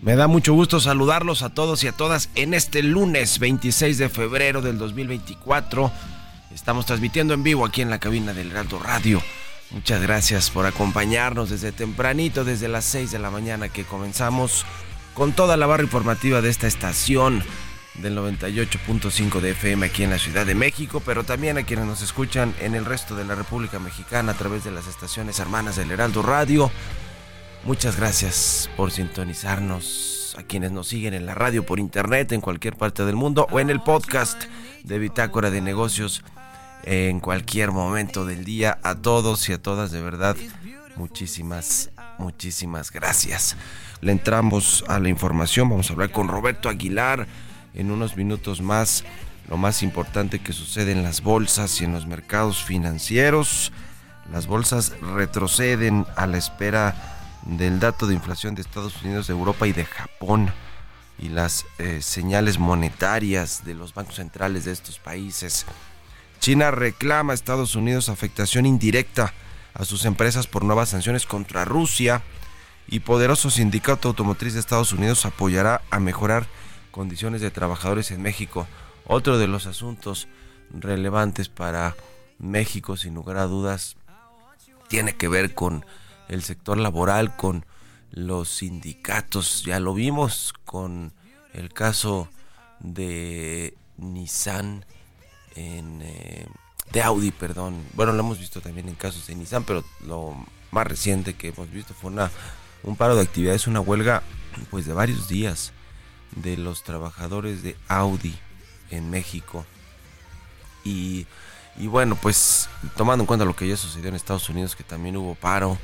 Me da mucho gusto saludarlos a todos y a todas en este lunes 26 de febrero del 2024. Estamos transmitiendo en vivo aquí en la cabina del Heraldo Radio. Muchas gracias por acompañarnos desde tempranito, desde las 6 de la mañana que comenzamos con toda la barra informativa de esta estación del 98.5 de FM aquí en la Ciudad de México, pero también a quienes nos escuchan en el resto de la República Mexicana a través de las estaciones hermanas del Heraldo Radio. Muchas gracias por sintonizarnos, a quienes nos siguen en la radio, por internet, en cualquier parte del mundo o en el podcast de Bitácora de Negocios en cualquier momento del día. A todos y a todas, de verdad, muchísimas, muchísimas gracias. Le entramos a la información, vamos a hablar con Roberto Aguilar en unos minutos más. Lo más importante que sucede en las bolsas y en los mercados financieros. Las bolsas retroceden a la espera del dato de inflación de Estados Unidos, de Europa y de Japón y las eh, señales monetarias de los bancos centrales de estos países. China reclama a Estados Unidos afectación indirecta a sus empresas por nuevas sanciones contra Rusia y poderoso sindicato automotriz de Estados Unidos apoyará a mejorar condiciones de trabajadores en México. Otro de los asuntos relevantes para México, sin lugar a dudas, tiene que ver con el sector laboral, con los sindicatos. Ya lo vimos con el caso de Nissan, en, eh, de Audi, perdón. Bueno, lo hemos visto también en casos de Nissan, pero lo más reciente que hemos visto fue una, un paro de actividades, una huelga pues de varios días de los trabajadores de Audi en México. Y, y bueno, pues tomando en cuenta lo que ya sucedió en Estados Unidos, que también hubo paro,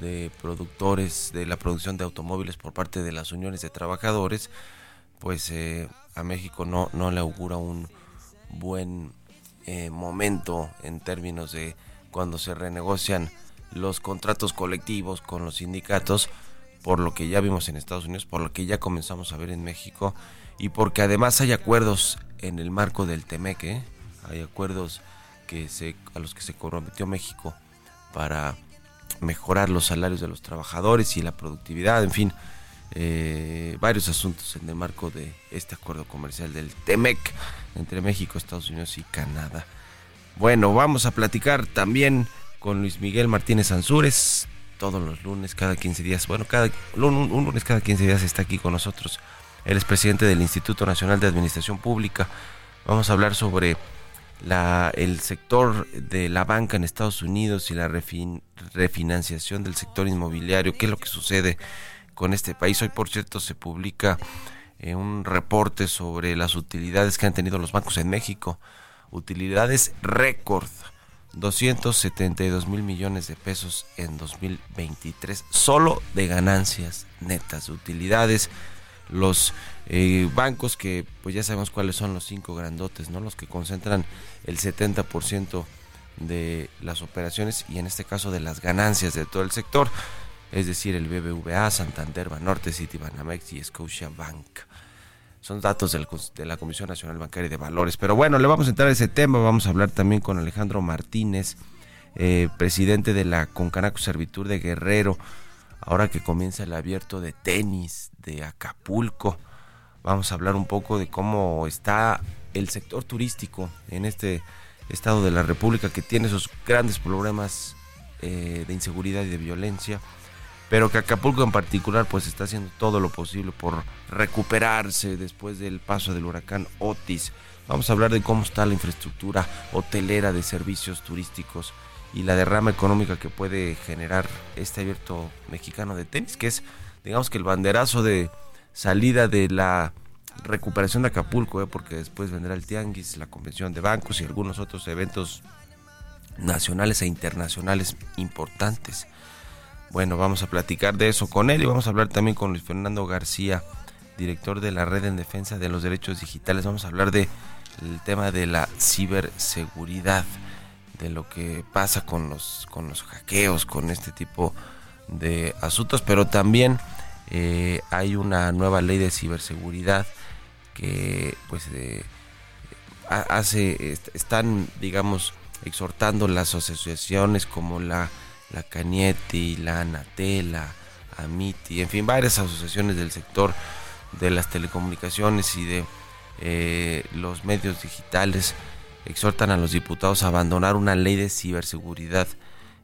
de productores de la producción de automóviles por parte de las uniones de trabajadores, pues eh, a México no, no le augura un buen eh, momento en términos de cuando se renegocian los contratos colectivos con los sindicatos, por lo que ya vimos en Estados Unidos, por lo que ya comenzamos a ver en México, y porque además hay acuerdos en el marco del Temeque, hay acuerdos que se, a los que se comprometió México para mejorar los salarios de los trabajadores y la productividad, en fin, eh, varios asuntos en el marco de este acuerdo comercial del TEMEC entre México, Estados Unidos y Canadá. Bueno, vamos a platicar también con Luis Miguel Martínez Ansúrez, todos los lunes, cada 15 días, bueno, cada, un, lunes cada 15 días está aquí con nosotros. Él es presidente del Instituto Nacional de Administración Pública. Vamos a hablar sobre la, el sector de la banca en Estados Unidos y la refinanciación del sector inmobiliario, qué es lo que sucede con este país. Hoy, por cierto, se publica eh, un reporte sobre las utilidades que han tenido los bancos en México. Utilidades récord, 272 mil millones de pesos en 2023, solo de ganancias netas de utilidades los eh, bancos que pues ya sabemos cuáles son los cinco grandotes, ¿no? Los que concentran el 70% de las operaciones y en este caso de las ganancias de todo el sector, es decir, el BBVA, Santander, Banorte, Citibanamex y Scotiabank. Son datos de la Comisión Nacional Bancaria de Valores. Pero bueno, le vamos a entrar a ese tema. Vamos a hablar también con Alejandro Martínez, eh, presidente de la Concanaco Servitur de Guerrero ahora que comienza el abierto de tenis de Acapulco. Vamos a hablar un poco de cómo está el sector turístico en este estado de la República que tiene esos grandes problemas eh, de inseguridad y de violencia. pero que Acapulco en particular pues está haciendo todo lo posible por recuperarse después del paso del huracán Otis. Vamos a hablar de cómo está la infraestructura hotelera de servicios turísticos y la derrama económica que puede generar este abierto mexicano de tenis, que es digamos que el banderazo de salida de la recuperación de Acapulco, ¿eh? porque después vendrá el Tianguis, la convención de bancos y algunos otros eventos nacionales e internacionales importantes. Bueno, vamos a platicar de eso con él y vamos a hablar también con Luis Fernando García, director de la Red en Defensa de los Derechos Digitales. Vamos a hablar de tema de la ciberseguridad, de lo que pasa con los con los hackeos, con este tipo de asuntos, pero también eh, hay una nueva ley de ciberseguridad que pues eh, hace están digamos exhortando las asociaciones como la la Canieti, la Anatel, la Amiti, en fin, varias asociaciones del sector de las telecomunicaciones y de eh, los medios digitales exhortan a los diputados a abandonar una ley de ciberseguridad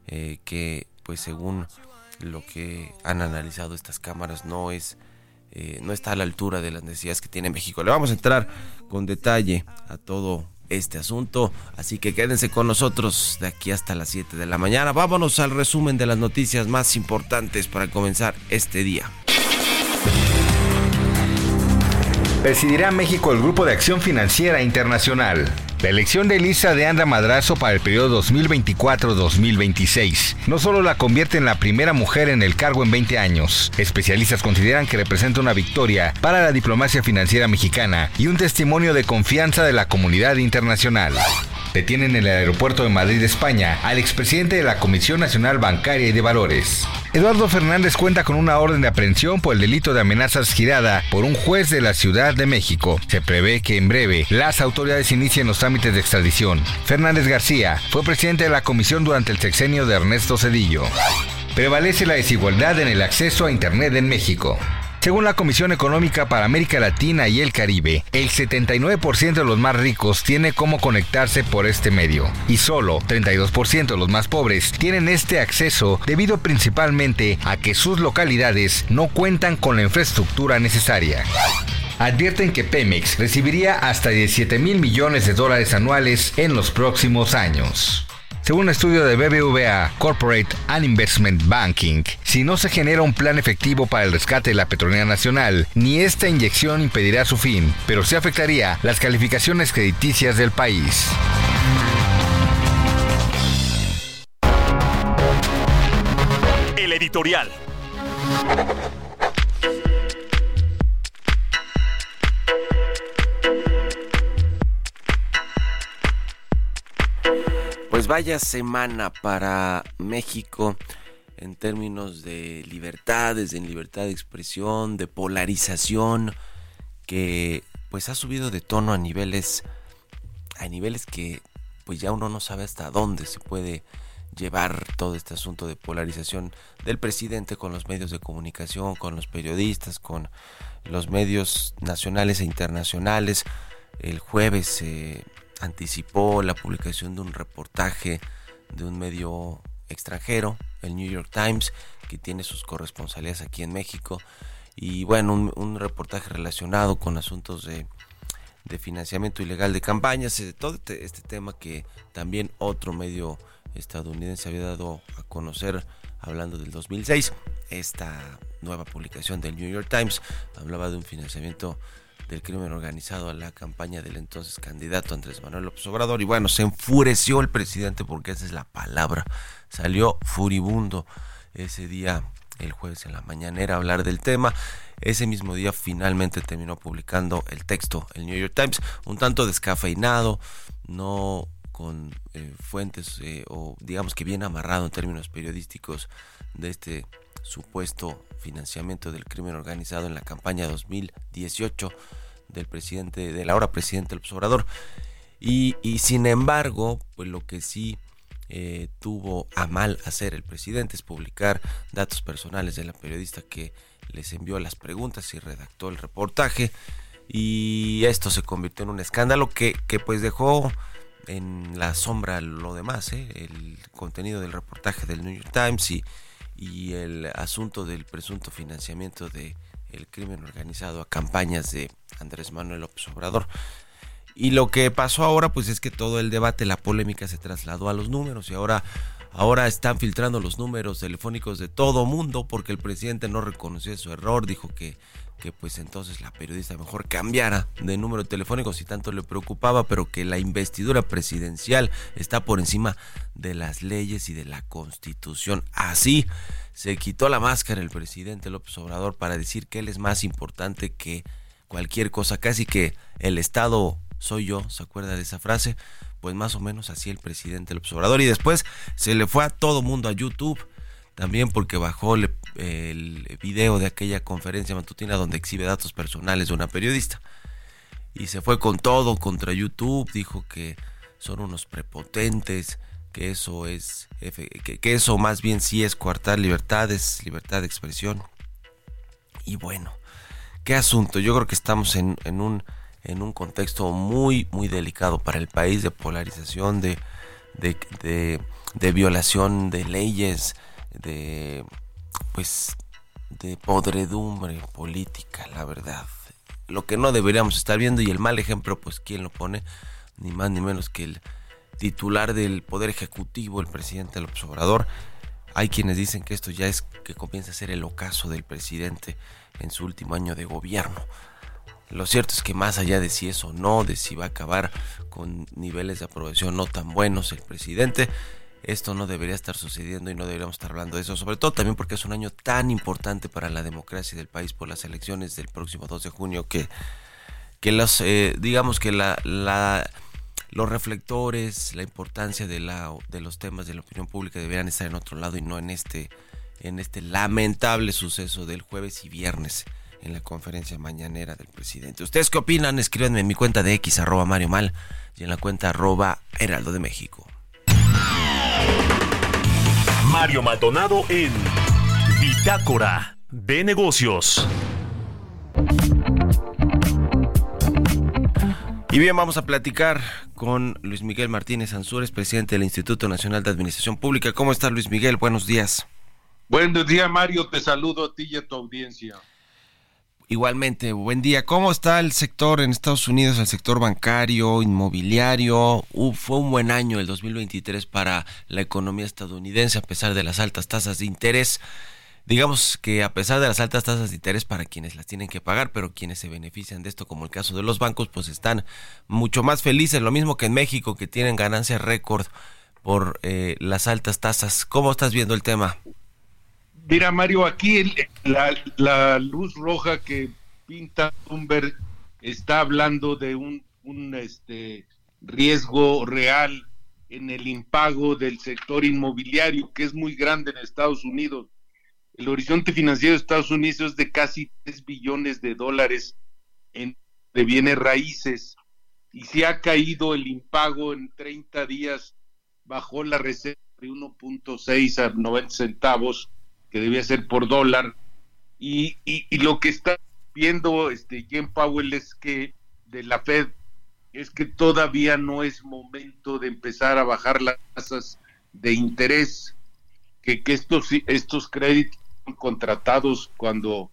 eh, que, pues según lo que han analizado estas cámaras, no es eh, no está a la altura de las necesidades que tiene México. Le vamos a entrar con detalle a todo este asunto. Así que quédense con nosotros de aquí hasta las 7 de la mañana. Vámonos al resumen de las noticias más importantes para comenzar este día. Presidirá México el Grupo de Acción Financiera Internacional. La elección de Elisa de Anda Madrazo para el periodo 2024-2026 no solo la convierte en la primera mujer en el cargo en 20 años, especialistas consideran que representa una victoria para la diplomacia financiera mexicana y un testimonio de confianza de la comunidad internacional. Detienen en el aeropuerto de Madrid, España, al expresidente de la Comisión Nacional Bancaria y de Valores. Eduardo Fernández cuenta con una orden de aprehensión por el delito de amenazas girada por un juez de la Ciudad de México. Se prevé que en breve las autoridades inicien los trámites de extradición. Fernández García fue presidente de la comisión durante el sexenio de Ernesto Cedillo. Prevalece la desigualdad en el acceso a Internet en México. Según la Comisión Económica para América Latina y el Caribe, el 79% de los más ricos tiene cómo conectarse por este medio y solo 32% de los más pobres tienen este acceso debido principalmente a que sus localidades no cuentan con la infraestructura necesaria advierten que Pemex recibiría hasta 17 mil millones de dólares anuales en los próximos años. Según un estudio de BBVA Corporate and Investment Banking, si no se genera un plan efectivo para el rescate de la petrolera nacional, ni esta inyección impedirá su fin, pero sí afectaría las calificaciones crediticias del país. El editorial. Pues vaya semana para México en términos de libertades, de libertad de expresión, de polarización, que pues ha subido de tono a niveles, a niveles que pues ya uno no sabe hasta dónde se puede llevar todo este asunto de polarización del presidente con los medios de comunicación, con los periodistas, con los medios nacionales e internacionales. El jueves se anticipó la publicación de un reportaje de un medio extranjero, el New York Times, que tiene sus corresponsalías aquí en México. Y bueno, un, reportaje relacionado con asuntos de, financiamiento ilegal de campañas, de todo este, este, tema que también otro medio estadounidense había dado a conocer hablando del 2006. Esta nueva publicación del New York Times hablaba de un financiamiento del crimen organizado a la campaña del entonces candidato Andrés Manuel López Obrador. Y bueno, se enfureció el presidente porque esa es la palabra. Salió furibundo ese día, el jueves en la mañanera, a hablar del tema. Ese mismo día finalmente terminó publicando el texto, el New York Times, un tanto descafeinado, no con eh, fuentes eh, o digamos que bien amarrado en términos periodísticos de este supuesto financiamiento del crimen organizado en la campaña 2018 del presidente, del ahora presidente López Obrador. Y, sin embargo, pues lo que sí eh, tuvo a mal hacer el presidente es publicar datos personales de la periodista que les envió las preguntas y redactó el reportaje. Y esto se convirtió en un escándalo que, que pues dejó en la sombra lo demás, ¿eh? el contenido del reportaje del New York Times y, y el asunto del presunto financiamiento de el crimen organizado a campañas de Andrés Manuel López Obrador. Y lo que pasó ahora, pues es que todo el debate, la polémica se trasladó a los números y ahora, ahora están filtrando los números telefónicos de todo mundo porque el presidente no reconoció su error, dijo que, que pues entonces la periodista mejor cambiara de número telefónico si tanto le preocupaba, pero que la investidura presidencial está por encima de las leyes y de la constitución. Así se quitó la máscara el presidente López Obrador para decir que él es más importante que cualquier cosa, casi que el Estado soy yo, ¿se acuerda de esa frase? Pues más o menos así el presidente López Obrador. Y después se le fue a todo mundo a YouTube, también porque bajó el, video de aquella conferencia matutina donde exhibe datos personales de una periodista. Y se fue con todo contra YouTube, dijo que son unos prepotentes, que eso es, que, eso más bien sí es coartar libertades, libertad de expresión. Y bueno, qué asunto, yo creo que estamos en, en un en un contexto muy, muy delicado para el país de polarización, de, de, de, violación de leyes, de, pues, de podredumbre política, la verdad. Lo que no deberíamos estar viendo y el mal ejemplo, pues, ¿quién lo pone? Ni más ni menos que el titular del Poder Ejecutivo, el presidente López Obrador. Hay quienes dicen que esto ya es que comienza a ser el ocaso del presidente en su último año de gobierno. Lo cierto es que más allá de si eso o no, de si va a acabar con niveles de aprobación no tan buenos el presidente, esto no debería estar sucediendo y no deberíamos estar hablando de eso, sobre todo también porque es un año tan importante para la democracia del país por las elecciones del próximo 2 de junio que, que los, eh, digamos que la, los reflectores, la importancia de, la, de los temas de la opinión pública deberían estar en otro lado y no en este, en este lamentable suceso del jueves y viernes en la conferencia mañanera del presidente. ¿Ustedes qué opinan? Escríbanme en mi cuenta de X, arroba Mario Mal, y en la cuenta arroba Heraldo de México. Mario Maldonado en Bitácora de Negocios. Y bien, vamos a platicar con Luis Miguel Martínez Ansúrez, presidente del Instituto Nacional de Administración Pública. ¿Cómo está Luis Miguel? Buenos días. Buenos días, Mario. Te saludo a ti y a tu audiencia. Igualmente, buen día. ¿Cómo está el sector en Estados Unidos, el sector bancario, inmobiliario? fue un buen año el 2023 para la economía estadounidense a pesar de las altas tasas de interés. Digamos que a pesar de las altas tasas de interés para quienes las tienen que pagar, pero quienes se benefician de esto, como el caso de los bancos, pues están mucho más felices, lo mismo que en México, que tienen ganancias récord por eh, las altas tasas. ¿Cómo estás viendo el tema? Mira, Mario, aquí la, luz roja que pinta Bloomberg está hablando de un, este, riesgo real en el impago del sector inmobiliario, que es muy grande en Estados Unidos. El horizonte financiero de Estados Unidos es de casi 3 billones de dólares de bienes raíces y si ha caído el impago en 30 días, bajó la reserva de 1.6 a 90 centavos que debía ser por dólar. Y, y, lo que está viendo este Jim Powell es que de la Fed es que todavía no es momento de empezar a bajar las tasas de interés, que, que estos, estos créditos contratados cuando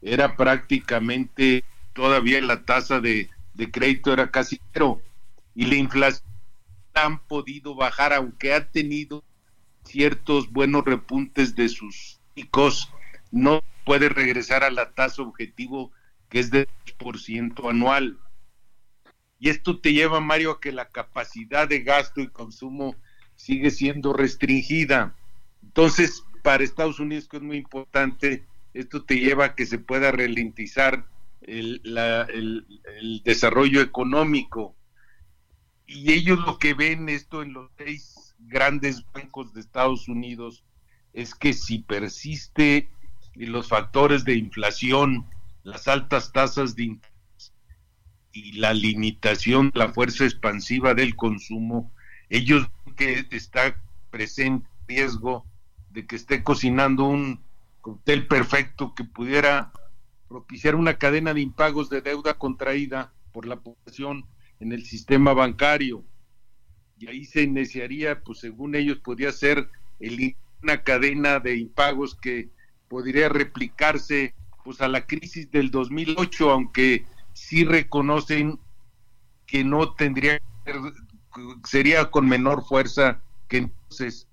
era prácticamente todavía la tasa de, de crédito era casi cero y la inflación han podido bajar aunque ha tenido ciertos buenos repuntes de sus no puede regresar a la tasa objetivo que es de 2% anual. Y esto te lleva, Mario, a que la capacidad de gasto y consumo sigue siendo restringida. Entonces, para Estados Unidos, que es muy importante, esto te lleva a que se pueda ralentizar el, el desarrollo económico. Y ellos lo que ven esto en los seis grandes bancos de Estados Unidos es que si persiste los factores de inflación, las altas tasas de interés y la limitación de la fuerza expansiva del consumo, ellos que está presente riesgo de que esté cocinando un cóctel perfecto que pudiera propiciar una cadena de impagos de deuda contraída por la población en el sistema bancario. Y ahí se iniciaría, pues según ellos, podría ser el una cadena de impagos que podría replicarse pues a la crisis del 2008, aunque sí reconocen que no tendría sería con menor fuerza que entonces.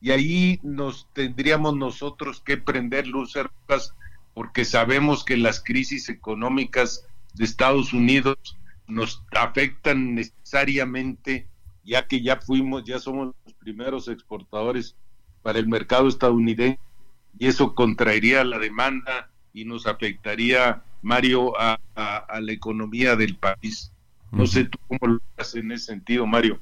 Y ahí nos tendríamos nosotros que prender luces porque sabemos que las crisis económicas de Estados Unidos nos afectan necesariamente ya que ya fuimos ya somos los primeros exportadores para el mercado estadounidense y eso contraería la demanda y nos afectaría, Mario, a, la economía del país. No sé tú cómo lo haces en ese sentido, Mario.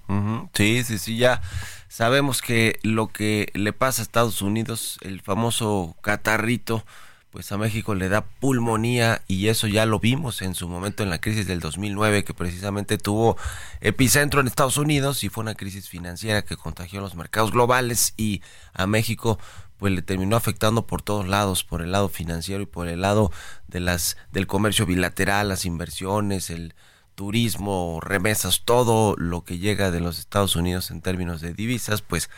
Sí, sí, sí, ya sabemos que lo que le pasa a Estados Unidos, el famoso catarrito, pues a México le da pulmonía y eso ya lo vimos en su momento en la crisis del 2009 que precisamente tuvo epicentro en Estados Unidos y fue una crisis financiera que contagió los mercados globales y a México pues le terminó afectando por todos lados, por el lado financiero y por el lado de las del comercio bilateral, las inversiones, el turismo, remesas, todo lo que llega de los Estados Unidos en términos de divisas, pues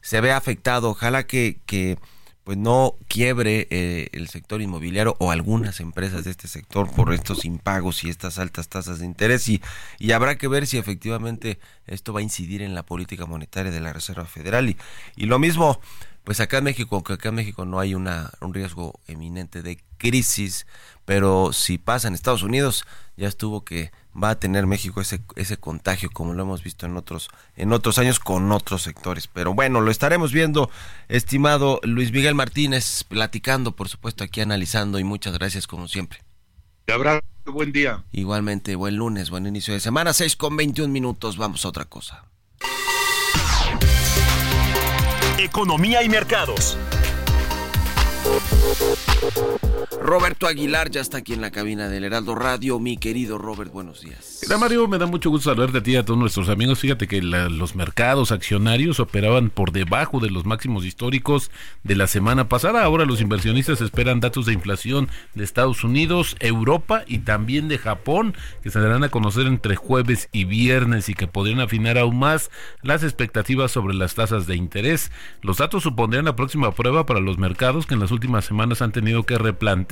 se ve afectado. Ojalá que, que pues no quiebre eh, el sector inmobiliario o algunas empresas de este sector por estos impagos y estas altas tasas de interés. Y, y habrá que ver si efectivamente esto va a incidir en la política monetaria de la Reserva Federal. Y, y lo mismo pues acá en México, aunque acá en México no hay una, un riesgo eminente de crisis, pero si pasa en Estados Unidos, ya estuvo que va a tener México ese, ese contagio, como lo hemos visto en otros, en otros años con otros sectores. Pero bueno, lo estaremos viendo, estimado Luis Miguel Martínez, platicando, por supuesto, aquí analizando, y muchas gracias como siempre. Te abrazo, buen día. Igualmente, buen lunes, buen inicio de semana, 6 con 21 minutos, vamos a otra cosa. Economía y mercados. Roberto Aguilar ya está aquí en la cabina del Heraldo Radio. Mi querido Robert, buenos días. Hola Mario, me da mucho gusto saludarte a ti y a todos nuestros amigos. Fíjate que los mercados accionarios operaban por debajo de los máximos históricos de la semana pasada. Ahora los inversionistas esperan datos de inflación de Estados Unidos, Europa y también de Japón, que se darán a conocer entre jueves y viernes y que podrían afinar aún más las expectativas sobre las tasas de interés. Los datos supondrían la próxima prueba para los mercados que en las últimas semanas han tenido que replantear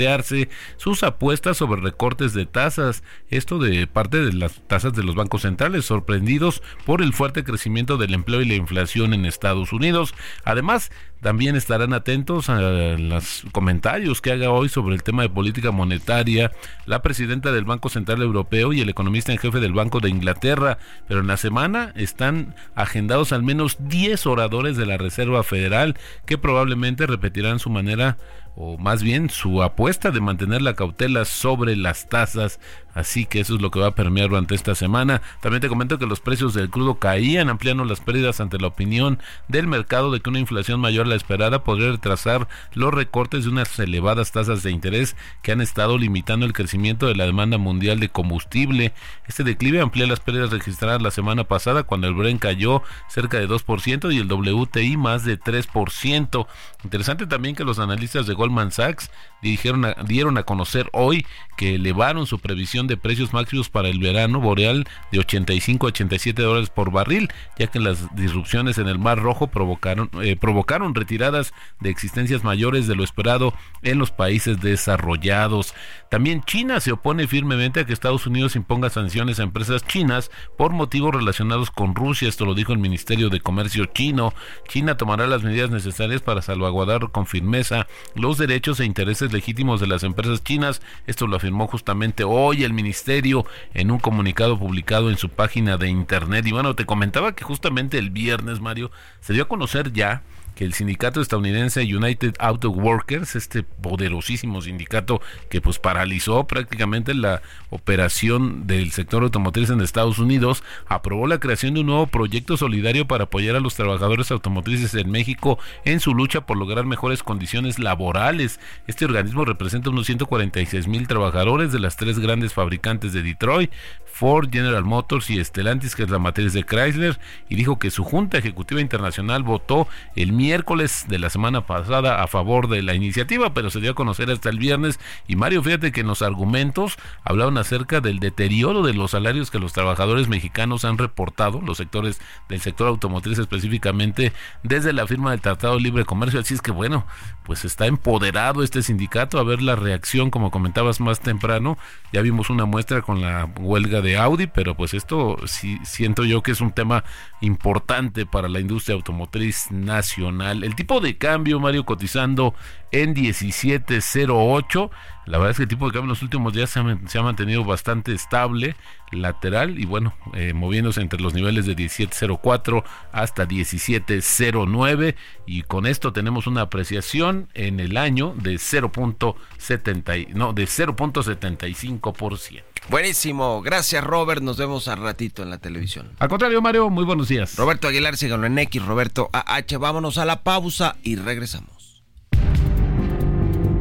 sus apuestas sobre recortes de tasas, esto de parte de las tasas de los bancos centrales, sorprendidos por el fuerte crecimiento del empleo y la inflación en Estados Unidos. Además, también estarán atentos a los comentarios que haga hoy sobre el tema de política monetaria la presidenta del Banco Central Europeo y el economista en jefe del Banco de Inglaterra. Pero en la semana están agendados al menos 10 oradores de la Reserva Federal que probablemente repetirán su manera o más bien su apuesta de mantener la cautela sobre las tasas Así que eso es lo que va a permear durante esta semana. También te comento que los precios del crudo caían, ampliando las pérdidas ante la opinión del mercado de que una inflación mayor a la esperada podría retrasar los recortes de unas elevadas tasas de interés que han estado limitando el crecimiento de la demanda mundial de combustible. Este declive amplía las pérdidas registradas la semana pasada cuando el Brent cayó cerca de 2% y el WTI más de 3%. Interesante también que los analistas de Goldman Sachs dijeron dieron a conocer hoy que elevaron su previsión de precios máximos para el verano boreal de 85 a 87 dólares por barril, ya que las disrupciones en el Mar Rojo provocaron, eh, provocaron retiradas de existencias mayores de lo esperado en los países desarrollados. También China se opone firmemente a que Estados Unidos imponga sanciones a empresas chinas por motivos relacionados con Rusia, esto lo dijo el Ministerio de Comercio chino. China tomará las medidas necesarias para salvaguardar con firmeza los derechos e intereses legítimos de las empresas chinas, esto lo afirmó justamente hoy el ministerio en un comunicado publicado en su página de internet. Y bueno, te comentaba que justamente el viernes, Mario, se dio a conocer ya que el sindicato estadounidense United Auto Workers, este poderosísimo sindicato que pues paralizó prácticamente la operación del sector automotriz en Estados Unidos, aprobó la creación de un nuevo proyecto solidario para apoyar a los trabajadores automotrices en México en su lucha por lograr mejores condiciones laborales. Este organismo representa unos 146 mil trabajadores de las tres grandes fabricantes de Detroit, Ford, General Motors y Stellantis, que es la matriz de Chrysler, y dijo que su Junta Ejecutiva Internacional votó el miércoles miércoles de la semana pasada a favor de la iniciativa, pero se dio a conocer hasta el viernes. Y Mario, fíjate que en los argumentos hablaban acerca del deterioro de los salarios que los trabajadores mexicanos han reportado, los sectores del sector automotriz específicamente, desde la firma del Tratado de Libre Comercio. Así es que bueno, pues está empoderado este sindicato a ver la reacción, como comentabas más temprano. Ya vimos una muestra con la huelga de Audi, pero pues esto sí siento yo que es un tema importante para la industria automotriz nacional. El tipo de cambio, Mario, cotizando en 1708. La verdad es que el tipo de cambio en los últimos días se ha, mantenido bastante estable, lateral y bueno, eh, moviéndose entre los niveles de 1704 hasta 1709 y con esto tenemos una apreciación en el año de 0.70 no, de 0.75%. Buenísimo, gracias Robert, nos vemos al ratito en la televisión. Al contrario, Mario, muy buenos días. Roberto Aguilar, síganlo en X, Roberto AH, vámonos a la pausa y regresamos.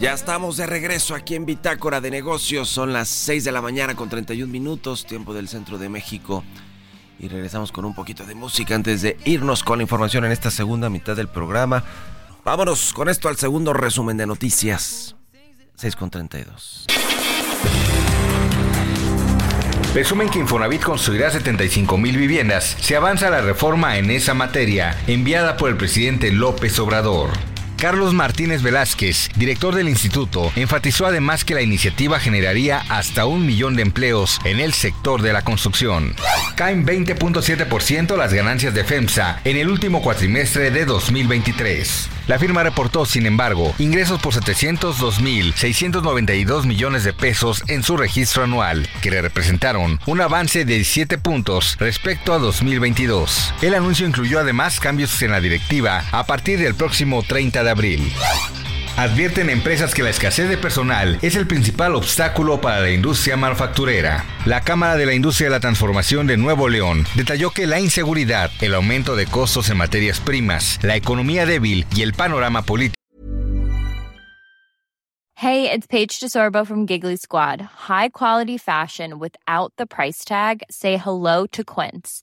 Ya estamos de regreso aquí en Bitácora de Negocios. Son las 6 de la mañana con 31 minutos, tiempo del centro de México. Y regresamos con un poquito de música antes de irnos con la información en esta segunda mitad del programa. Vámonos con esto al segundo resumen de noticias. 6 con 32. Resumen que Infonavit construirá 75 mil viviendas. Se avanza la reforma en esa materia, enviada por el presidente López Obrador. Carlos Martínez Velázquez, director del instituto, enfatizó además que la iniciativa generaría hasta un millón de empleos en el sector de la construcción. Caen 20.7% las ganancias de FEMSA en el último cuatrimestre de 2023. La firma reportó, sin embargo, ingresos por 702.692 millones de pesos en su registro anual, que le representaron un avance de 17 puntos respecto a 2022. El anuncio incluyó además cambios en la directiva a partir del próximo 30 de abril. Advierten empresas que la escasez de personal es el principal obstáculo para la industria manufacturera. La Cámara de la Industria de la Transformación de Nuevo León detalló que la inseguridad, el aumento de costos en materias primas, la economía débil y el panorama político. Hey, it's Paige DeSorbo from Giggly Squad. High quality fashion without the price tag. Say hello to Quince.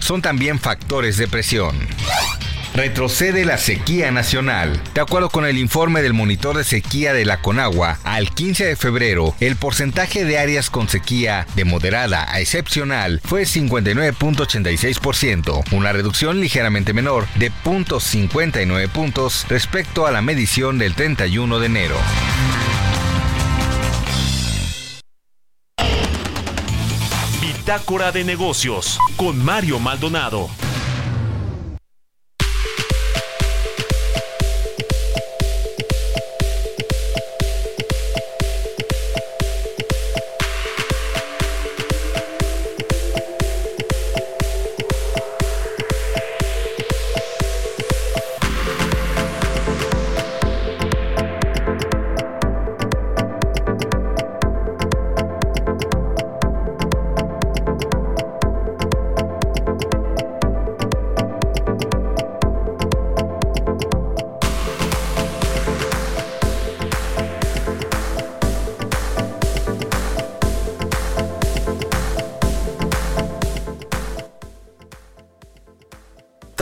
Son también factores de presión. Retrocede la sequía nacional. De acuerdo con el informe del monitor de sequía de la Conagua, al 15 de febrero, el porcentaje de áreas con sequía de moderada a excepcional fue 59.86%, una reducción ligeramente menor de 0.59 puntos respecto a la medición del 31 de enero. Bitácora de negocios con Mario Maldonado.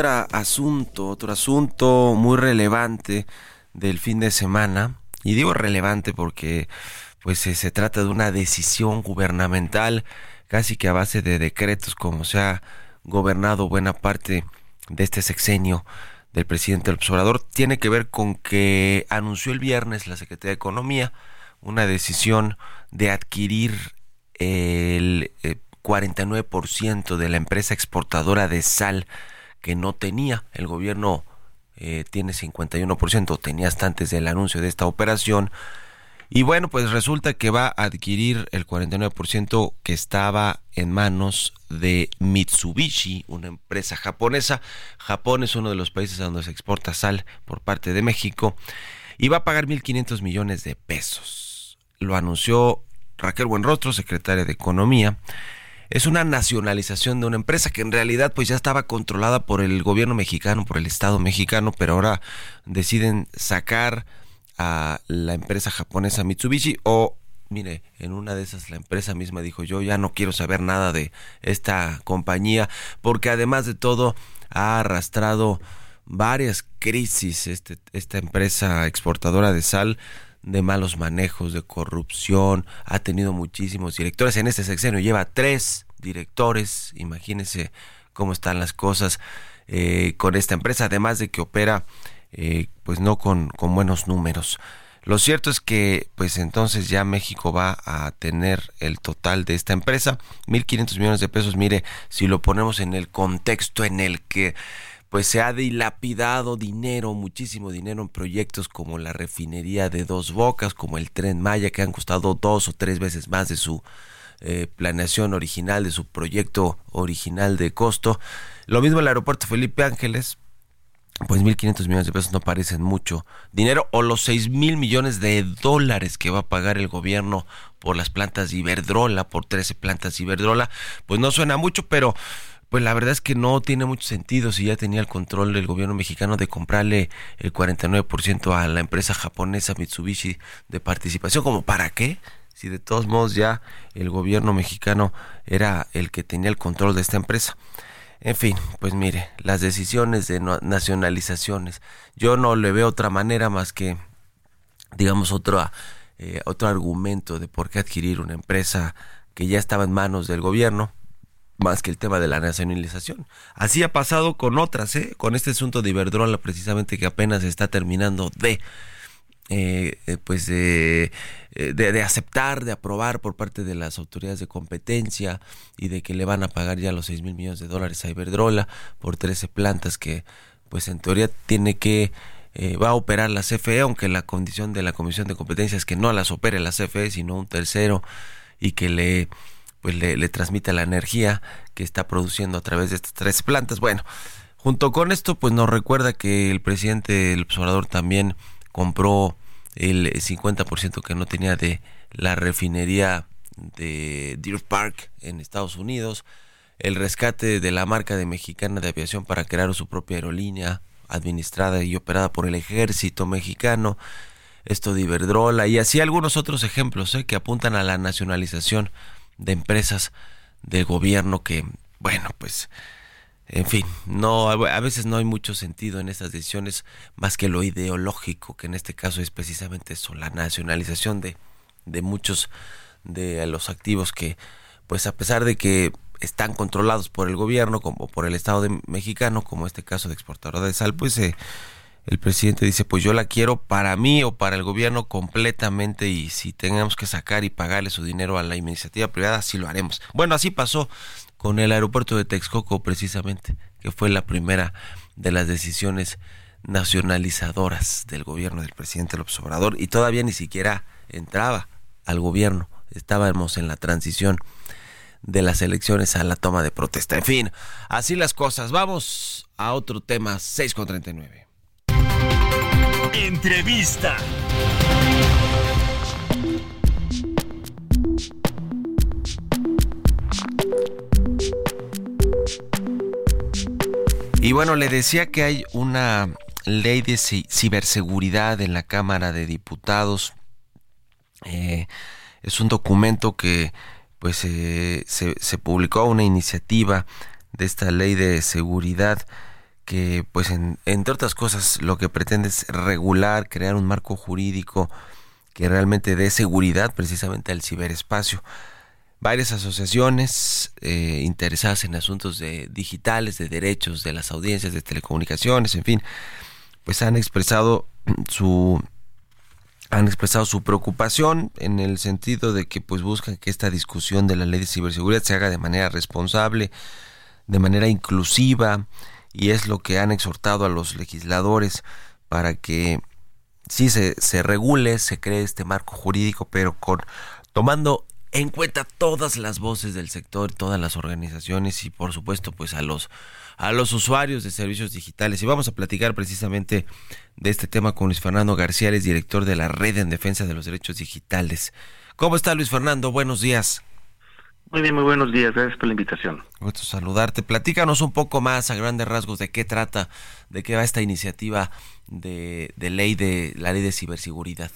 Asunto, otro asunto muy relevante del fin de semana. Y digo relevante porque pues se trata de una decisión gubernamental casi que a base de decretos como se ha gobernado buena parte de este sexenio del presidente del observador tiene que ver con que anunció el viernes la Secretaría de Economía una decisión de adquirir el 49% eh, de la empresa exportadora de sal que no tenía. El gobierno eh, tiene 51%, tenía hasta antes del anuncio de esta operación. Y bueno, pues resulta que va a adquirir el 49% que estaba en manos de Mitsubishi, una empresa japonesa. Japón es uno de los países donde se exporta sal por parte de México y va a pagar 1.500 millones de pesos. Lo anunció Raquel Buenrostro, secretaria de Economía. Es una nacionalización de una empresa que en realidad pues ya estaba controlada por el gobierno mexicano, por el Estado mexicano, pero ahora deciden sacar a la empresa japonesa Mitsubishi o mire, en una de esas la empresa misma dijo yo ya no quiero saber nada de esta compañía porque además de todo ha arrastrado varias crisis este, esta empresa exportadora de sal de malos manejos, de corrupción, ha tenido muchísimos directores. En este sexenio lleva tres directores, imagínense cómo están las cosas eh, con esta empresa, además de que opera eh, pues no con, con buenos números. Lo cierto es que pues entonces ya México va a tener el total de esta empresa, 1.500 millones de pesos. Mire, si lo ponemos en el contexto en el que pues se ha dilapidado dinero, muchísimo dinero en proyectos como la refinería de Dos Bocas, como el tren Maya, que han costado dos o tres veces más de su eh, planeación original, de su proyecto original de costo. Lo mismo el aeropuerto Felipe Ángeles, pues 1.500 millones de pesos no parecen mucho dinero, o los 6 mil millones de dólares que va a pagar el gobierno por las plantas de Iberdrola, por 13 plantas de Iberdrola, pues no suena mucho, pero pues la verdad es que no tiene mucho sentido si ya tenía el control del gobierno mexicano de comprarle el 49% a la empresa japonesa Mitsubishi de participación, como para qué? Si de todos modos ya el gobierno mexicano era el que tenía el control de esta empresa. En fin, pues mire, las decisiones de nacionalizaciones, yo no le veo otra manera más que, digamos, otro, eh, otro argumento de por qué adquirir una empresa que ya estaba en manos del gobierno, más que el tema de la nacionalización. Así ha pasado con otras, ¿eh? con este asunto de Iberdrola precisamente que apenas está terminando de, eh, eh, pues de, de, aceptar, de aprobar por parte de las autoridades de competencia y de que le van a pagar ya los 6 mil millones de dólares a Iberdrola por 13 plantas que pues en teoría tiene que va a operar la CFE, aunque la condición de la Comisión de Competencia es que no las opere la CFE, sino un tercero y que le pues le, transmite la energía que está produciendo a través de estas tres plantas. Bueno, junto con esto, pues nos recuerda que el presidente el observador también compró el 50% que no tenía de la refinería de Deer Park en Estados Unidos, el rescate de la marca de mexicana de aviación para crear su propia aerolínea administrada y operada por el ejército mexicano, esto de Iberdrola y así algunos otros ejemplos ¿eh? que apuntan a la nacionalización de empresas del gobierno que, bueno, pues, en fin, no, a veces no hay mucho sentido en estas decisiones más que lo ideológico, que en este caso es precisamente eso, la nacionalización de, de muchos de los activos que, pues a pesar de que están controlados por el gobierno, como por el Estado de mexicano, como este caso de exportadora de sal, pues eh, el presidente dice, pues yo la quiero para mí o para el gobierno completamente y si tengamos que sacar y pagarle su dinero a la iniciativa privada, sí lo haremos. Bueno, así pasó con el aeropuerto de Texcoco precisamente, que fue la primera de las decisiones nacionalizadoras del gobierno del presidente López Obrador y todavía ni siquiera entraba al gobierno, estábamos en la transición de las elecciones a la toma de protesta. En fin, así las cosas. Vamos a otro tema, 6 con 39. Entrevista. Y bueno, le decía que hay una ley de ciberseguridad en la Cámara de Diputados. Eh, es un documento que pues se, se publicó una iniciativa de esta ley de seguridad que pues entre otras cosas lo que pretende es regular, crear un marco jurídico que realmente dé seguridad precisamente al ciberespacio. Varias asociaciones eh, interesadas en asuntos de digitales, de derechos, de las audiencias, de telecomunicaciones, en fin, pues han expresado su han expresado su preocupación en el sentido de que pues buscan que esta discusión de la ley de ciberseguridad se haga de manera responsable, de manera inclusiva y es lo que han exhortado a los legisladores para que sí se, se regule, se cree este marco jurídico, pero con tomando en cuenta todas las voces del sector, todas las organizaciones y por supuesto pues a los a los usuarios de servicios digitales. Y vamos a platicar precisamente de este tema con Luis Fernando García, es director de la Red en Defensa de los Derechos Digitales. ¿Cómo está Luis Fernando? Buenos días. Muy bien, muy buenos días. Gracias por la invitación. Gusto saludarte. Platícanos un poco más a grandes rasgos de qué trata, de qué va esta iniciativa de, de ley de la ley de ciberseguridad.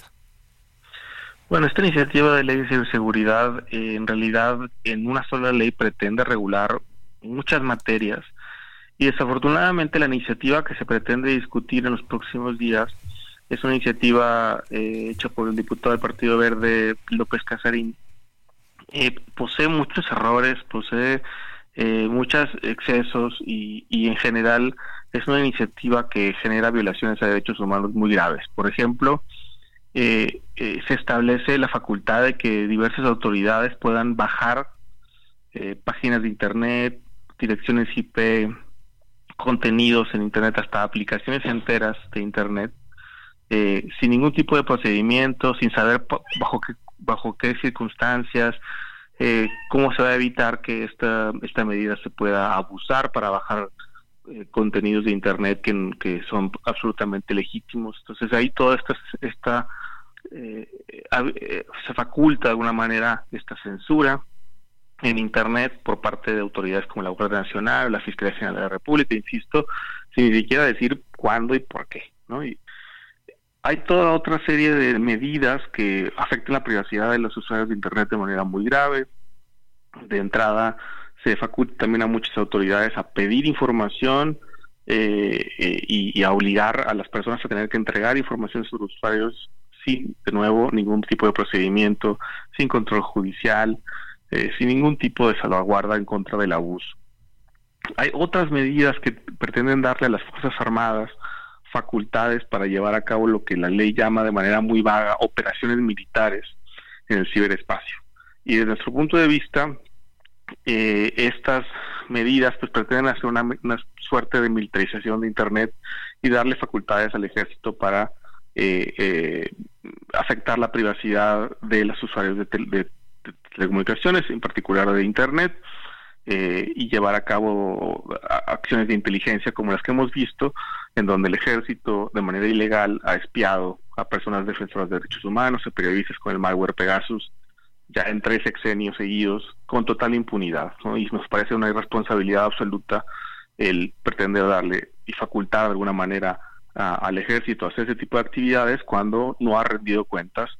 Bueno, esta iniciativa de ley de ciberseguridad eh, en realidad en una sola ley pretende regular muchas materias y desafortunadamente la iniciativa que se pretende discutir en los próximos días es una iniciativa eh, hecha por el diputado del Partido Verde López Casarín. Eh, posee muchos errores, posee muchos excesos y, en general es una iniciativa que genera violaciones a derechos humanos muy graves. Por ejemplo, eh, eh, se establece la facultad de que diversas autoridades puedan bajar eh, páginas de Internet, direcciones IP, contenidos en Internet, hasta aplicaciones enteras de Internet, eh, sin ningún tipo de procedimiento, sin saber bajo qué, bajo qué circunstancias, eh, cómo se va a evitar que esta, esta medida se pueda abusar para bajar eh, contenidos de internet que, que, son absolutamente legítimos. Entonces ahí toda esta, esta eh, eh, se faculta de alguna manera esta censura en internet por parte de autoridades como la Guardia Nacional, la Fiscalía General de la República, insisto, sin ni siquiera decir cuándo y por qué, ¿no? Y hay toda otra serie de medidas que afectan la privacidad de los usuarios de internet de manera muy grave. De entrada, se faculta también a muchas autoridades a pedir información eh, eh, y, a obligar a las personas a tener que entregar información sobre usuarios sin, de nuevo, ningún tipo de procedimiento, sin control judicial, eh, sin ningún tipo de salvaguarda en contra del abuso. Hay otras medidas que pretenden darle a las Fuerzas Armadas facultades para llevar a cabo lo que la ley llama de manera muy vaga operaciones militares en el ciberespacio. Y desde nuestro punto de vista, eh, estas medidas pues pretenden hacer una, una, suerte de militarización de Internet y darle facultades al ejército para eh, eh, afectar la privacidad de los usuarios de, de, de telecomunicaciones, en particular de Internet, eh, y llevar a cabo acciones de inteligencia como las que hemos visto, en donde el ejército de manera ilegal ha espiado a personas defensoras de derechos humanos, a periodistas con el malware Pegasus, ya en tres sexenios seguidos con total impunidad. ¿no? Y nos parece una irresponsabilidad absoluta el pretender darle y facultar de alguna manera al ejército a hacer ese tipo de actividades cuando no ha rendido cuentas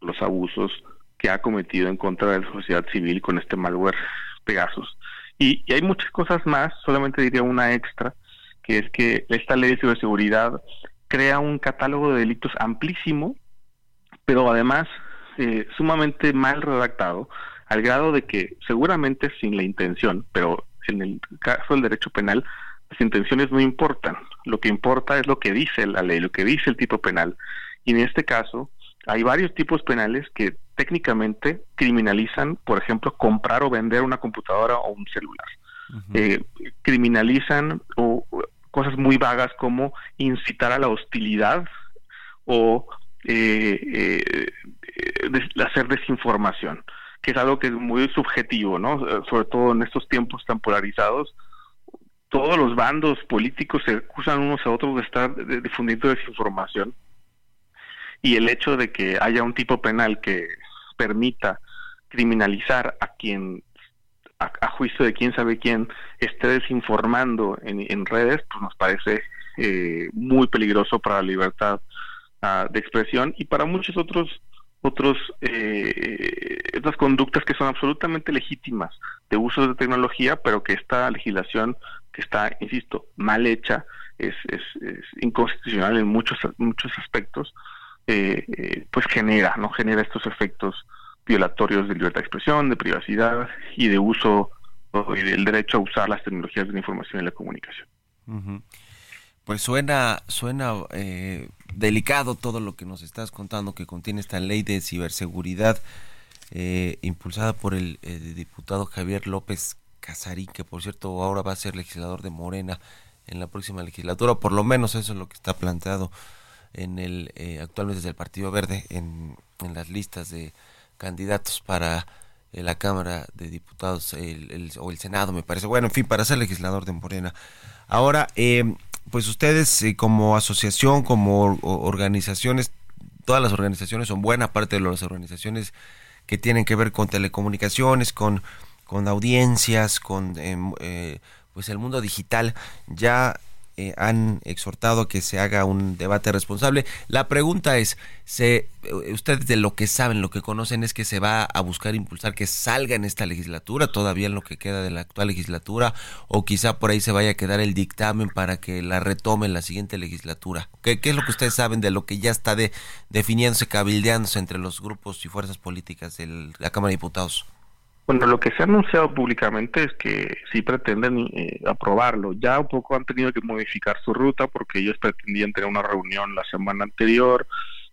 los abusos que ha cometido en contra de la sociedad civil con este malware Pegasus. Y, hay muchas cosas más, solamente diría una extra, que es que esta ley de ciberseguridad crea un catálogo de delitos amplísimo, pero además eh, sumamente mal redactado, al grado de que seguramente sin la intención, pero en el caso del derecho penal, las intenciones no importan. Lo que importa es lo que dice la ley, lo que dice el tipo penal. Y en este caso, hay varios tipos penales que técnicamente criminalizan, por ejemplo, comprar o vender una computadora o un celular. Uh -huh. eh, criminalizan o cosas muy vagas como incitar a la hostilidad o eh, eh, hacer desinformación, que es algo que es muy subjetivo, ¿no? Sobre todo en estos tiempos tan polarizados, todos los bandos políticos se acusan unos a otros de estar difundiendo desinformación y el hecho de que haya un tipo penal que permita criminalizar a quien a, juicio de quién sabe quién esté desinformando en, en redes, pues nos parece eh, muy peligroso para la libertad uh, de expresión y para muchos otros otros eh, otras conductas que son absolutamente legítimas de uso de tecnología, pero que esta legislación que está, insisto, mal hecha, es, es, es inconstitucional en muchos muchos aspectos, eh, eh, pues genera, no genera estos efectos violatorios de libertad de expresión, de privacidad y de uso del derecho a usar las tecnologías de la información y la comunicación. Pues suena, suena eh, delicado todo lo que nos estás contando que contiene esta ley de ciberseguridad eh, impulsada por el, diputado Javier López Casarín, que por cierto ahora va a ser legislador de Morena en la próxima legislatura, por lo menos eso es lo que está planteado en el eh, actualmente desde el Partido Verde en, en las listas de candidatos para eh, la Cámara de Diputados el, o el Senado, me parece. Bueno, en fin, para ser legislador de Morena. Ahora, eh, pues ustedes eh, como asociación, como organizaciones, todas las organizaciones son buenas, aparte de las organizaciones que tienen que ver con telecomunicaciones, con, con audiencias, con em, pues el mundo digital, ya eh, han exhortado que se haga un debate responsable. La pregunta es, se, eh, ustedes de lo que saben, lo que conocen es que se va a buscar impulsar que salga en esta legislatura, todavía en lo que queda de la actual legislatura, o quizá por ahí se vaya a quedar el dictamen para que la retome en la siguiente legislatura. ¿Qué, es lo que ustedes saben de lo que ya está de, definiéndose, cabildeándose entre los grupos y fuerzas políticas de la Cámara de Diputados? Bueno, lo que se ha anunciado públicamente es que sí pretenden eh, aprobarlo. Ya un poco han tenido que modificar su ruta porque ellos pretendían tener una reunión la semana anterior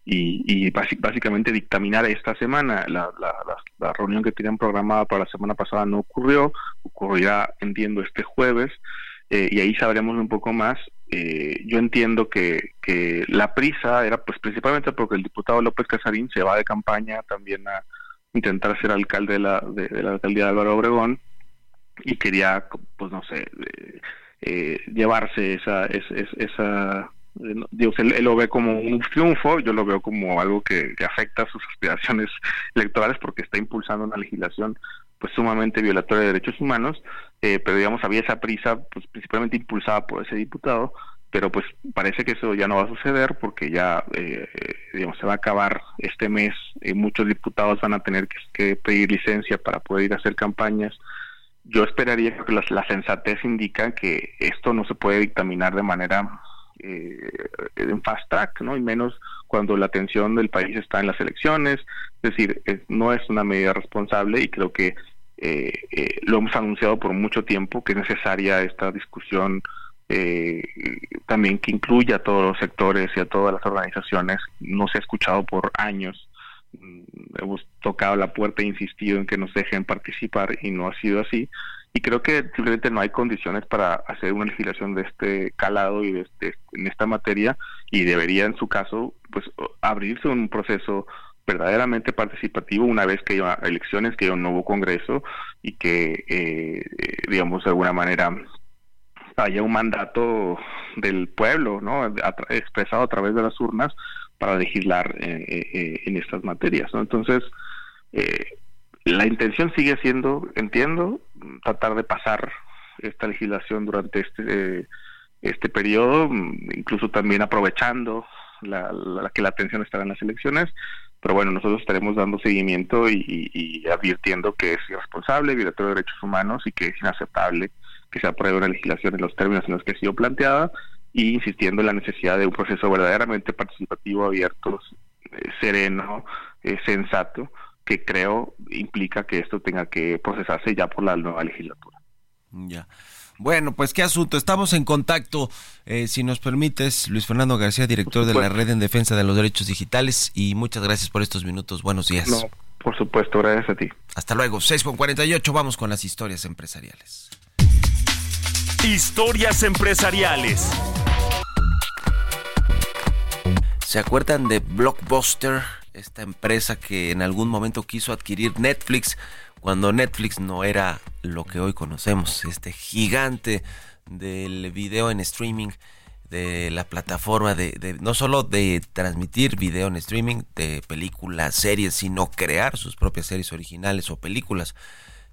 y, básicamente dictaminar esta semana. La, reunión que tenían programada para la semana pasada no ocurrió, ocurrirá, entiendo, este jueves eh, y ahí sabremos un poco más. Eh, yo entiendo que, que la prisa era pues principalmente porque el diputado López Casarín se va de campaña también a intentar ser alcalde de la, de, la alcaldía de Álvaro Obregón y quería, pues no sé, eh, eh, llevarse esa, esa, esa eh, digo, él, lo ve como un triunfo, yo lo veo como algo que, afecta sus aspiraciones electorales porque está impulsando una legislación pues sumamente violatoria de derechos humanos, pero digamos había esa prisa pues principalmente impulsada por ese diputado pero pues parece que eso ya no va a suceder porque ya eh, digamos se va a acabar este mes y muchos diputados van a tener que, pedir licencia para poder ir a hacer campañas. Yo esperaría que la, sensatez indica que esto no se puede dictaminar de manera eh, en fast track no y menos cuando la atención del país está en las elecciones. Es decir no es una medida responsable y creo que eh, lo hemos anunciado por mucho tiempo que es necesaria esta discusión eh, también que incluya a todos los sectores y a todas las organizaciones. No se ha escuchado por años. Mm, hemos tocado la puerta e insistido en que nos dejen participar y no ha sido así. Y creo que simplemente no hay condiciones para hacer una legislación de este calado y de este, en esta materia y debería en su caso pues abrirse un proceso verdaderamente participativo una vez que haya elecciones, que haya un nuevo Congreso y que, eh, eh digamos, de alguna manera haya un mandato del pueblo, ¿no? expresado a través de las urnas para legislar eh, eh, eh, en estas materias, ¿no? Entonces, la intención sigue siendo, entiendo, tratar de pasar esta legislación durante este este periodo, incluso también aprovechando la, que la atención estará en las elecciones, pero bueno, nosotros estaremos dando seguimiento y, y advirtiendo que es irresponsable, violatorio de derechos humanos y que es inaceptable que se apruebe una legislación en los términos en los que ha sido planteada y insistiendo en la necesidad de un proceso verdaderamente participativo, abierto, eh, sereno, eh, sensato, que creo implica que esto tenga que procesarse ya por la nueva legislatura. Ya. Bueno, pues qué asunto. Estamos en contacto, eh, si nos permites, Luis Fernando García, director de la Red en Defensa de los Derechos Digitales, y muchas gracias por estos minutos. Buenos días. No, por supuesto, gracias a ti. Hasta luego. 6 con 48, vamos con las historias empresariales. Historias empresariales. ¿Se acuerdan de Blockbuster? Esta empresa que en algún momento quiso adquirir Netflix cuando Netflix no era lo que hoy conocemos, este gigante del video en streaming, de la plataforma de, no solo de transmitir video en streaming de películas, series, sino crear sus propias series originales o películas.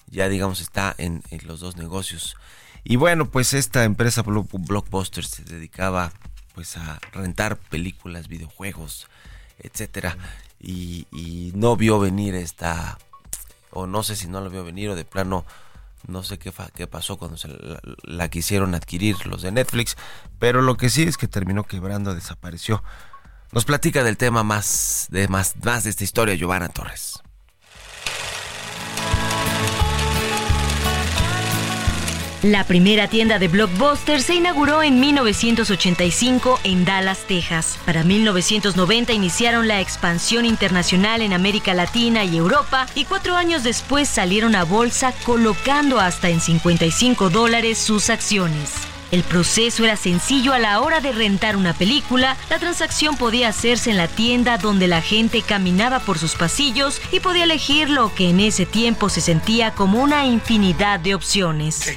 Ya digamos está en los dos negocios. Y bueno, pues esta empresa Blockbuster se dedicaba pues a rentar películas, videojuegos, etcétera. Y, no vio venir esta, o no sé si no lo vio venir, o de plano no sé qué, qué pasó cuando se la, quisieron adquirir los de Netflix, pero lo que sí es que terminó quebrando, desapareció. Nos platica del tema más de más, más de esta historia Giovanna Torres. La primera tienda de Blockbuster se inauguró en 1985 en Dallas, Texas. Para 1990 iniciaron la expansión internacional en América Latina y Europa y cuatro años después salieron a bolsa colocando hasta en 55 dólares sus acciones. El proceso era sencillo a la hora de rentar una película. La transacción podía hacerse en la tienda donde la gente caminaba por sus pasillos y podía elegir lo que en ese tiempo se sentía como una infinidad de opciones.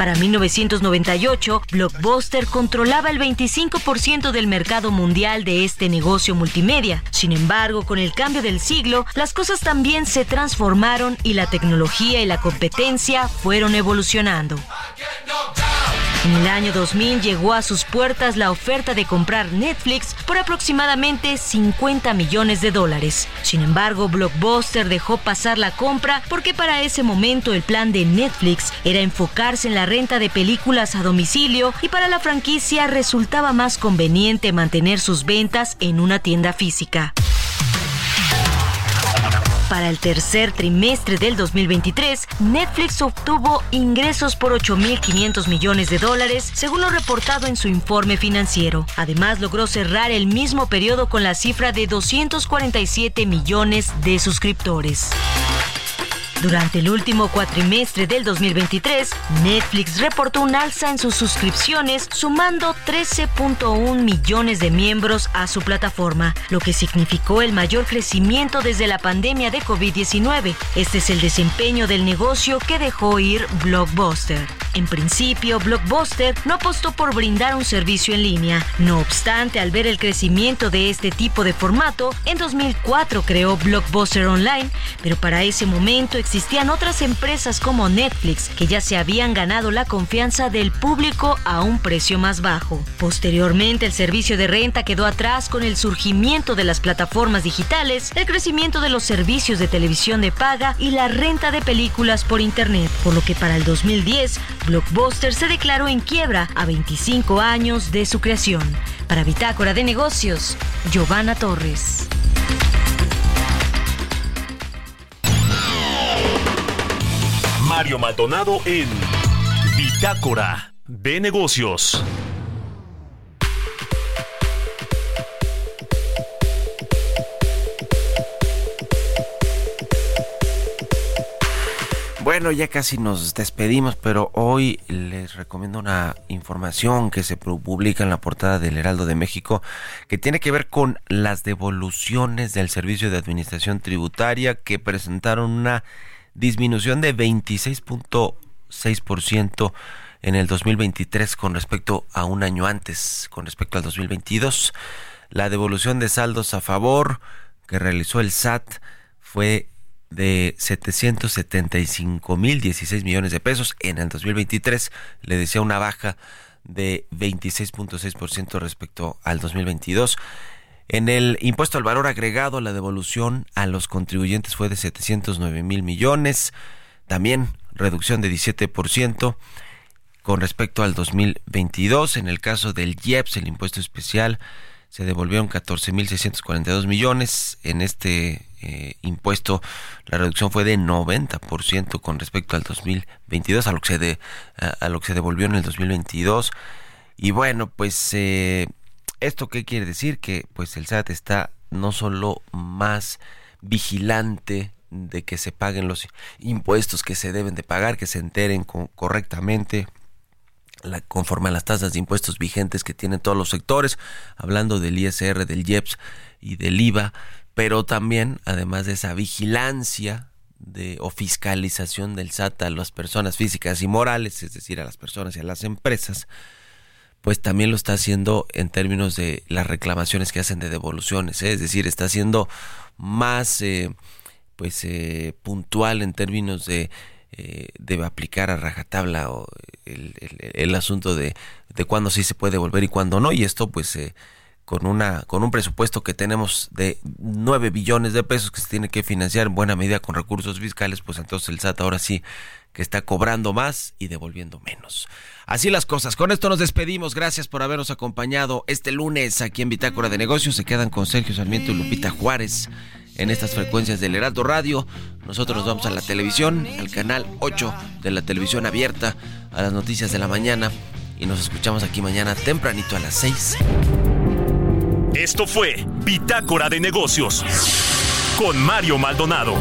Para 1998, Blockbuster controlaba el 25% del mercado mundial de este negocio multimedia. Sin embargo, con el cambio del siglo, las cosas también se transformaron y la tecnología y la competencia fueron evolucionando. En el año 2000 llegó a sus puertas la oferta de comprar Netflix por aproximadamente 50 millones de dólares. Sin embargo, Blockbuster dejó pasar la compra porque para ese momento el plan de Netflix era enfocarse en la renta de películas a domicilio y para la franquicia resultaba más conveniente mantener sus ventas en una tienda física. Para el tercer trimestre del 2023, Netflix obtuvo ingresos por 8.500 millones de dólares, según lo reportado en su informe financiero. Además, logró cerrar el mismo periodo con la cifra de 247 millones de suscriptores. Durante el último cuatrimestre del 2023, Netflix reportó un alza en sus suscripciones, sumando 13.1 millones de miembros a su plataforma, lo que significó el mayor crecimiento desde la pandemia de COVID-19. Este es el desempeño del negocio que dejó ir Blockbuster. En principio, Blockbuster no apostó por brindar un servicio en línea. No obstante, al ver el crecimiento de este tipo de formato, en 2004 creó Blockbuster Online, pero para ese momento existían otras empresas como Netflix que ya se habían ganado la confianza del público a un precio más bajo. Posteriormente, el servicio de renta quedó atrás con el surgimiento de las plataformas digitales, el crecimiento de los servicios de televisión de paga y la renta de películas por Internet, por lo que para el 2010, Blockbuster se declaró en quiebra a 25 años de su creación. Para Bitácora de Negocios, Giovanna Torres. Mario Maldonado en Bitácora de Negocios. Bueno, ya casi nos despedimos, pero hoy les recomiendo una información que se publica en la portada del Heraldo de México que tiene que ver con las devoluciones del Servicio de Administración Tributaria que presentaron una disminución de 26.6% en el 2023 con respecto a un año antes, con respecto al 2022. La devolución de saldos a favor que realizó el SAT fue de 775 mil 16 millones de pesos en el 2023 le decía una baja de 26.6% respecto al 2022 en el impuesto al valor agregado la devolución a los contribuyentes fue de 709 mil millones también reducción de 17% con respecto al 2022 en el caso del IEPS el impuesto especial se devolvieron 14.642 millones. En este eh, impuesto la reducción fue de 90% con respecto al 2022, a lo que se, a, lo que se devolvió en el 2022. Y bueno, pues eh, esto qué quiere decir que pues el SAT está no solo más vigilante de que se paguen los impuestos que se deben de pagar, que se enteren correctamente conforme a las tasas de impuestos vigentes que tienen todos los sectores, hablando del ISR, del IEPS y del IVA, pero también, además de esa vigilancia de, o fiscalización del SAT a las personas físicas y morales, es decir, a las personas y a las empresas, pues también lo está haciendo en términos de las reclamaciones que hacen de devoluciones, ¿eh? es decir, está haciendo más eh, pues eh, puntual en términos de eh, debe aplicar a rajatabla o el, el, asunto de, de cuándo sí se puede volver y cuándo no y esto pues eh, con una con un presupuesto que tenemos de 9 billones de pesos que se tiene que financiar en buena medida con recursos fiscales pues entonces el SAT ahora sí que está cobrando más y devolviendo menos. Así las cosas. Con esto nos despedimos. Gracias por habernos acompañado este lunes aquí en Bitácora de Negocios. Se quedan con Sergio Sarmiento y Lupita Juárez en estas frecuencias del Heraldo Radio. Nosotros nos vamos a la televisión, al canal 8 de la televisión abierta, a las noticias de la mañana y nos escuchamos aquí mañana tempranito a las 6. Esto fue Bitácora de Negocios con Mario Maldonado.